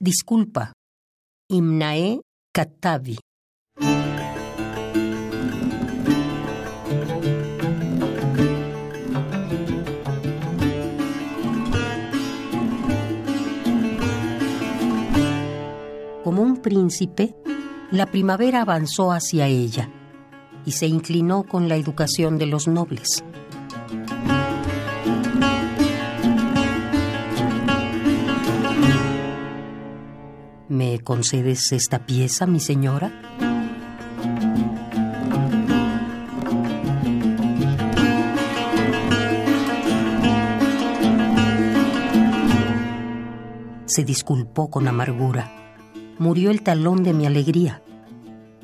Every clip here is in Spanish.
Disculpa. Imnae Katavi. Como un príncipe, la primavera avanzó hacia ella y se inclinó con la educación de los nobles. ¿Me concedes esta pieza, mi señora? Se disculpó con amargura. Murió el talón de mi alegría.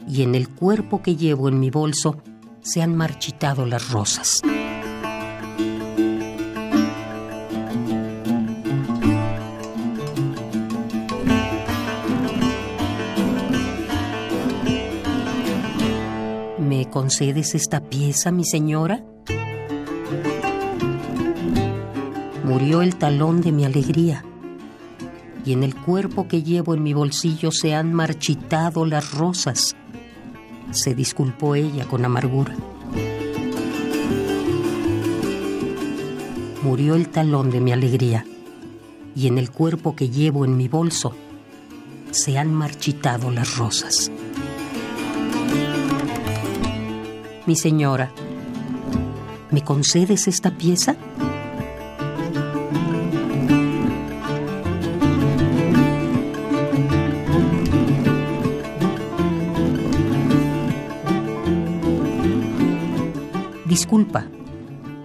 Y en el cuerpo que llevo en mi bolso se han marchitado las rosas. ¿Me concedes esta pieza, mi señora? Murió el talón de mi alegría, y en el cuerpo que llevo en mi bolsillo se han marchitado las rosas. Se disculpó ella con amargura. Murió el talón de mi alegría, y en el cuerpo que llevo en mi bolso se han marchitado las rosas. Mi señora, ¿me concedes esta pieza? Disculpa,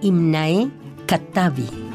Imnae Katavi.